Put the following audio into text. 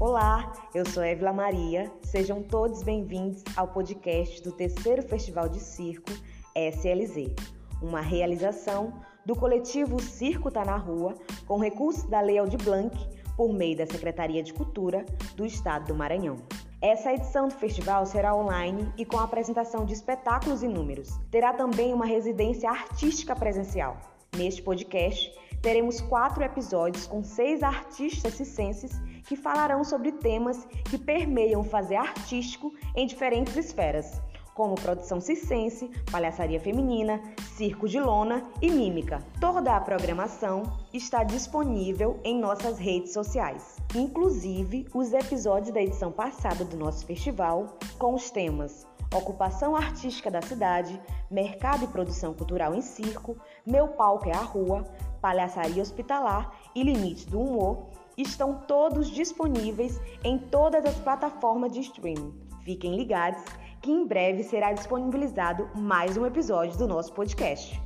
Olá, eu sou Evla Maria. Sejam todos bem-vindos ao podcast do terceiro Festival de Circo SLZ, uma realização do coletivo Circo Tá na Rua, com recursos da Lei Aldir Blanc, por meio da Secretaria de Cultura do Estado do Maranhão. Essa edição do festival será online e com apresentação de espetáculos e números. Terá também uma residência artística presencial. Neste podcast, teremos quatro episódios com seis artistas cicenses que falarão sobre temas que permeiam fazer artístico em diferentes esferas, como produção cicense, palhaçaria feminina, circo de lona e mímica. Toda a programação está disponível em nossas redes sociais, inclusive os episódios da edição passada do nosso festival, com os temas Ocupação artística da cidade, mercado e produção cultural em circo, Meu palco é a rua, palhaçaria hospitalar e limites do humor estão todos disponíveis em todas as plataformas de streaming. Fiquem ligados que em breve será disponibilizado mais um episódio do nosso podcast.